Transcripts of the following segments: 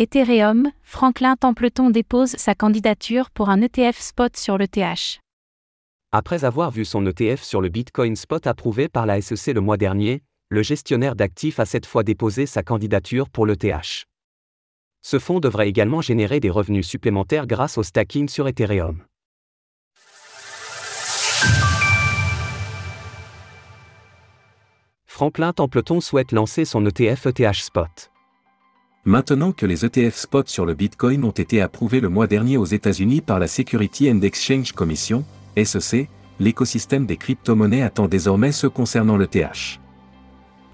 Ethereum, Franklin Templeton dépose sa candidature pour un ETF spot sur l'ETH. Après avoir vu son ETF sur le Bitcoin Spot approuvé par la SEC le mois dernier, le gestionnaire d'actifs a cette fois déposé sa candidature pour l'ETH. Ce fonds devrait également générer des revenus supplémentaires grâce au stacking sur Ethereum. Franklin Templeton souhaite lancer son ETF ETH Spot. Maintenant que les ETF spot sur le Bitcoin ont été approuvés le mois dernier aux États-Unis par la Security and Exchange Commission, SEC, l'écosystème des crypto-monnaies attend désormais ceux concernant l'ETH.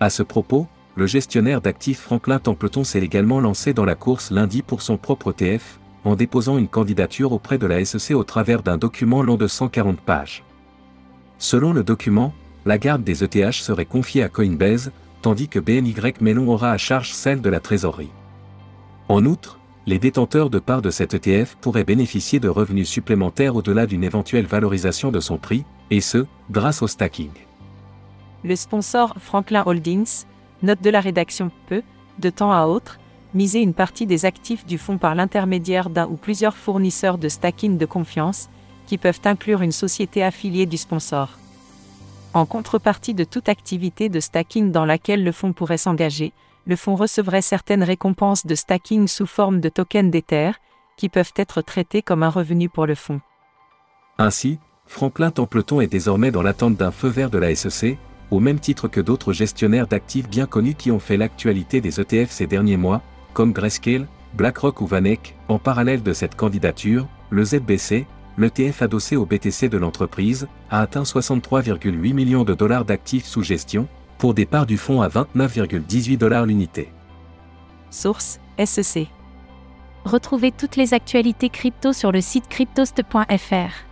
À ce propos, le gestionnaire d'actifs Franklin Templeton s'est également lancé dans la course lundi pour son propre ETF, en déposant une candidature auprès de la SEC au travers d'un document long de 140 pages. Selon le document, la garde des ETH serait confiée à Coinbase, tandis que BNY Mellon aura à charge celle de la trésorerie. En outre, les détenteurs de parts de cet ETF pourraient bénéficier de revenus supplémentaires au-delà d'une éventuelle valorisation de son prix, et ce, grâce au stacking. Le sponsor Franklin Holdings, note de la rédaction peut, de temps à autre, miser une partie des actifs du fonds par l'intermédiaire d'un ou plusieurs fournisseurs de stacking de confiance, qui peuvent inclure une société affiliée du sponsor. En contrepartie de toute activité de stacking dans laquelle le fonds pourrait s'engager, le fonds recevrait certaines récompenses de stacking sous forme de tokens d'Ether, qui peuvent être traités comme un revenu pour le fonds. Ainsi, Franklin Templeton est désormais dans l'attente d'un feu vert de la SEC, au même titre que d'autres gestionnaires d'actifs bien connus qui ont fait l'actualité des ETF ces derniers mois, comme Grayscale, BlackRock ou Vanek. En parallèle de cette candidature, le ZBC, l'ETF adossé au BTC de l'entreprise, a atteint 63,8 millions de dollars d'actifs sous gestion, pour des parts du fonds à 29,18 dollars l'unité. Source SEC. Retrouvez toutes les actualités crypto sur le site cryptost.fr.